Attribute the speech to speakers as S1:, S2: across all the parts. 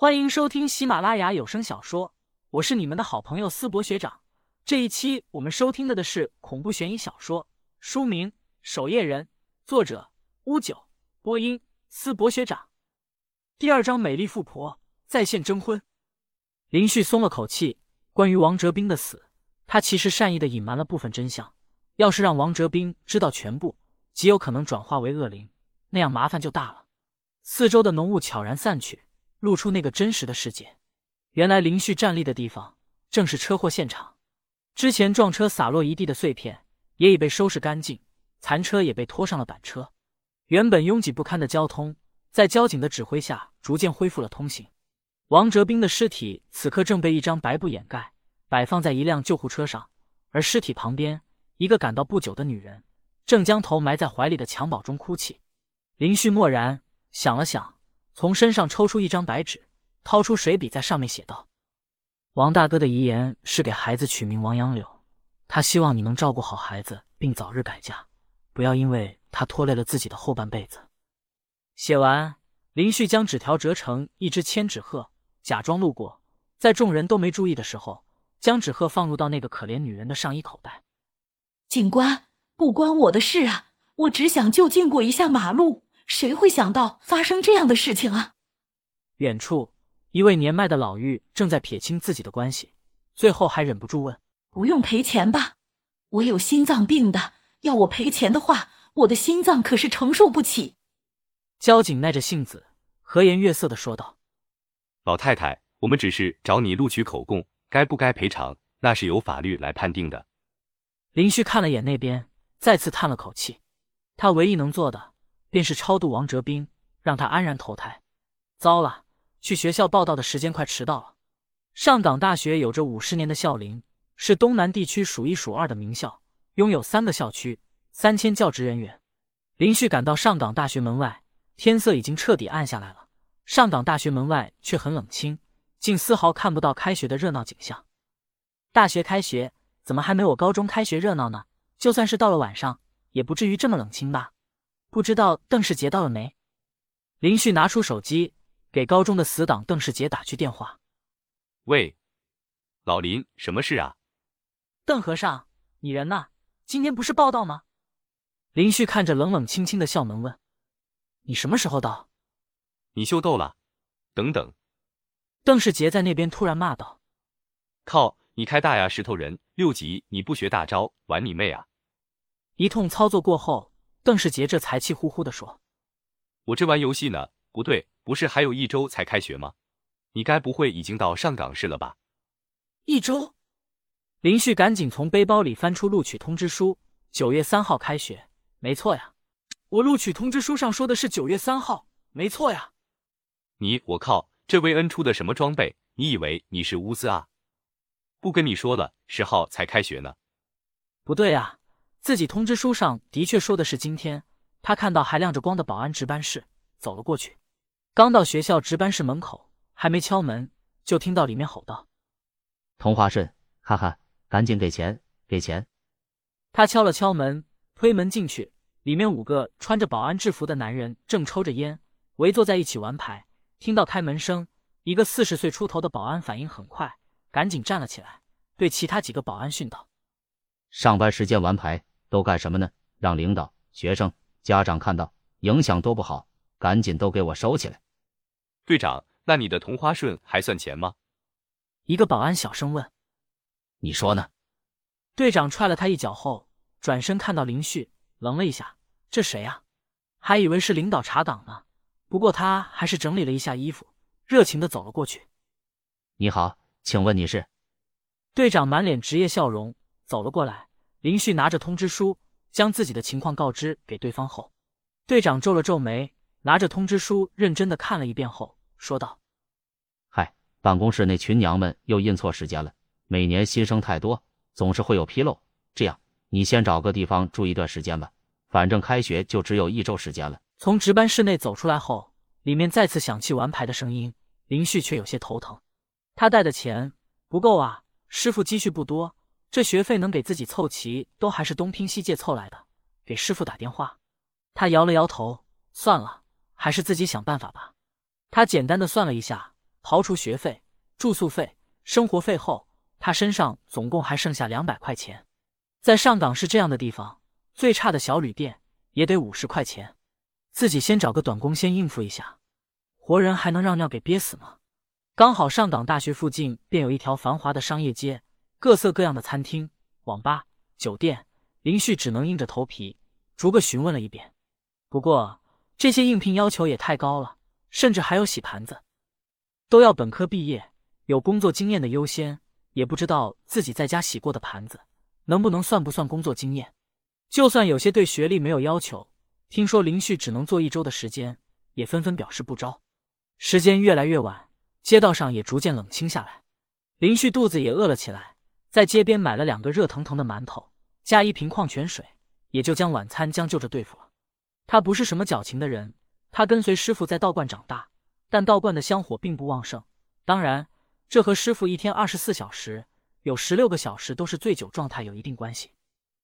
S1: 欢迎收听喜马拉雅有声小说，我是你们的好朋友思博学长。这一期我们收听的的是恐怖悬疑小说，书名《守夜人》，作者乌九，播音思博学长。第二章：美丽富婆在线征婚。林旭松了口气。关于王哲斌的死，他其实善意的隐瞒了部分真相。要是让王哲斌知道全部，极有可能转化为恶灵，那样麻烦就大了。四周的浓雾悄然散去。露出那个真实的世界。原来林旭站立的地方正是车祸现场，之前撞车洒落一地的碎片也已被收拾干净，残车也被拖上了板车。原本拥挤不堪的交通，在交警的指挥下逐渐恢复了通行。王哲斌的尸体此刻正被一张白布掩盖，摆放在一辆救护车上，而尸体旁边，一个赶到不久的女人正将头埋在怀里的襁褓中哭泣。林旭默然想了想。从身上抽出一张白纸，掏出水笔，在上面写道：“王大哥的遗言是给孩子取名王杨柳，他希望你能照顾好孩子，并早日改嫁，不要因为他拖累了自己的后半辈子。”写完，林旭将纸条折成一只千纸鹤，假装路过，在众人都没注意的时候，将纸鹤放入到那个可怜女人的上衣口袋。
S2: 警官，不关我的事啊，我只想就近过一下马路。谁会想到发生这样的事情啊？
S1: 远处，一位年迈的老妪正在撇清自己的关系，最后还忍不住问：“
S2: 不用赔钱吧？我有心脏病的，要我赔钱的话，我的心脏可是承受不起。”
S1: 交警耐着性子，和颜悦色的说道：“
S3: 老太太，我们只是找你录取口供，该不该赔偿，那是由法律来判定的。”
S1: 林旭看了眼那边，再次叹了口气，他唯一能做的。便是超度王哲斌，让他安然投胎。糟了，去学校报道的时间快迟到了。上港大学有着五十年的校龄，是东南地区数一数二的名校，拥有三个校区、三千教职人员。林旭赶到上港大学门外，天色已经彻底暗下来了。上港大学门外却很冷清，竟丝毫看不到开学的热闹景象。大学开学，怎么还没我高中开学热闹呢？就算是到了晚上，也不至于这么冷清吧？不知道邓世杰到了没？林旭拿出手机，给高中的死党邓世杰打去电话。
S3: 喂，老林，什么事啊？
S1: 邓和尚，你人呢？今天不是报道吗？林旭看着冷冷清清的校门问：“你什么时候到？”
S3: 你秀逗了？等等！
S1: 邓世杰在那边突然骂道：“
S3: 靠，你开大呀，石头人！六级你不学大招，玩你妹啊！”
S1: 一通操作过后。邓世杰这才气呼呼的说：“
S3: 我这玩游戏呢，不对，不是还有一周才开学吗？你该不会已经到上岗市了吧？”
S1: 一周，林旭赶紧从背包里翻出录取通知书，九月三号开学，没错呀，我录取通知书上说的是九月三号，没错呀。
S3: 你我靠，这薇恩出的什么装备？你以为你是乌兹啊？不跟你说了，十号才开学呢。
S1: 不对呀。自己通知书上的确说的是今天，他看到还亮着光的保安值班室，走了过去。刚到学校值班室门口，还没敲门，就听到里面吼道：“
S4: 同花顺，哈哈，赶紧给钱，给钱！”
S1: 他敲了敲门，推门进去，里面五个穿着保安制服的男人正抽着烟，围坐在一起玩牌。听到开门声，一个四十岁出头的保安反应很快，赶紧站了起来，对其他几个保安训道：“
S4: 上班时间玩牌。”都干什么呢？让领导、学生、家长看到，影响多不好，赶紧都给我收起来。
S3: 队长，那你的同花顺还算钱吗？
S1: 一个保安小声问。
S4: 你说呢？
S1: 队长踹了他一脚后，转身看到林旭，愣了一下，这谁呀？还以为是领导查岗呢。不过他还是整理了一下衣服，热情的走了过去。
S4: 你好，请问你是？
S1: 队长满脸职业笑容，走了过来。林旭拿着通知书，将自己的情况告知给对方后，队长皱了皱眉，拿着通知书认真的看了一遍后，说道：“
S4: 嗨，办公室那群娘们又印错时间了。每年新生太多，总是会有纰漏。这样，你先找个地方住一段时间吧，反正开学就只有一周时间了。”
S1: 从值班室内走出来后，里面再次响起玩牌的声音，林旭却有些头疼。他带的钱不够啊，师傅积蓄不多。这学费能给自己凑齐，都还是东拼西借凑来的。给师傅打电话，他摇了摇头，算了，还是自己想办法吧。他简单的算了一下，刨除学费、住宿费、生活费后，他身上总共还剩下两百块钱。在上港市这样的地方，最差的小旅店也得五十块钱。自己先找个短工先应付一下，活人还能让尿给憋死吗？刚好上港大学附近便有一条繁华的商业街，各色各样的餐厅、网吧、酒店。林旭只能硬着头皮逐个询问了一遍。不过这些应聘要求也太高了，甚至还有洗盘子，都要本科毕业、有工作经验的优先。也不知道自己在家洗过的盘子能不能算不算工作经验。就算有些对学历没有要求，听说林旭只能做一周的时间，也纷纷表示不招。时间越来越晚。街道上也逐渐冷清下来，林旭肚子也饿了起来，在街边买了两个热腾腾的馒头，加一瓶矿泉水，也就将晚餐将就着对付了。他不是什么矫情的人，他跟随师傅在道观长大，但道观的香火并不旺盛。当然，这和师傅一天二十四小时有十六个小时都是醉酒状态有一定关系。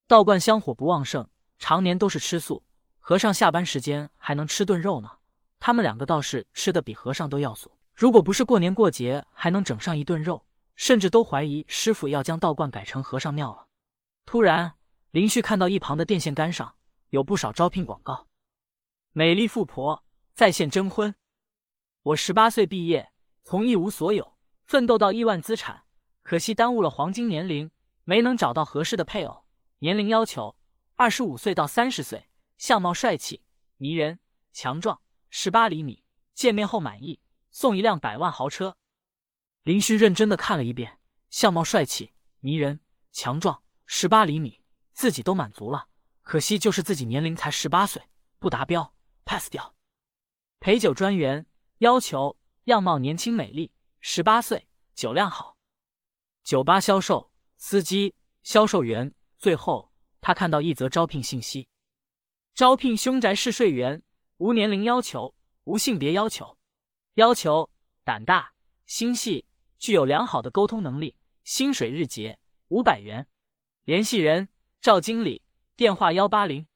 S1: 道观香火不旺盛，常年都是吃素，和尚下班时间还能吃顿肉呢。他们两个倒是吃的比和尚都要素。如果不是过年过节，还能整上一顿肉，甚至都怀疑师傅要将道观改成和尚庙了。突然，林旭看到一旁的电线杆上有不少招聘广告：“美丽富婆在线征婚，我十八岁毕业，从一无所有奋斗到亿万资产，可惜耽误了黄金年龄，没能找到合适的配偶。年龄要求二十五岁到三十岁，相貌帅气迷人强壮，十八厘米，见面后满意。”送一辆百万豪车。林旭认真的看了一遍，相貌帅气、迷人、强壮，十八厘米，自己都满足了。可惜就是自己年龄才十八岁，不达标，pass 掉。陪酒专员要求样貌年轻美丽，十八岁，酒量好。酒吧销售、司机、销售员。最后，他看到一则招聘信息：招聘凶宅试睡员，无年龄要求，无性别要求。要求胆大心细，具有良好的沟通能力，薪水日结五百元。联系人赵经理，电话幺八零。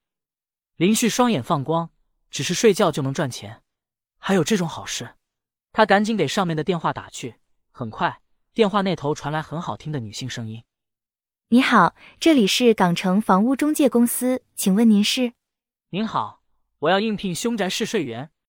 S1: 林旭双眼放光，只是睡觉就能赚钱，还有这种好事？他赶紧给上面的电话打去。很快，电话那头传来很好听的女性声音：“
S5: 你好，这里是港城房屋中介公司，请问您是？”“
S1: 您好，我要应聘凶宅试睡员。”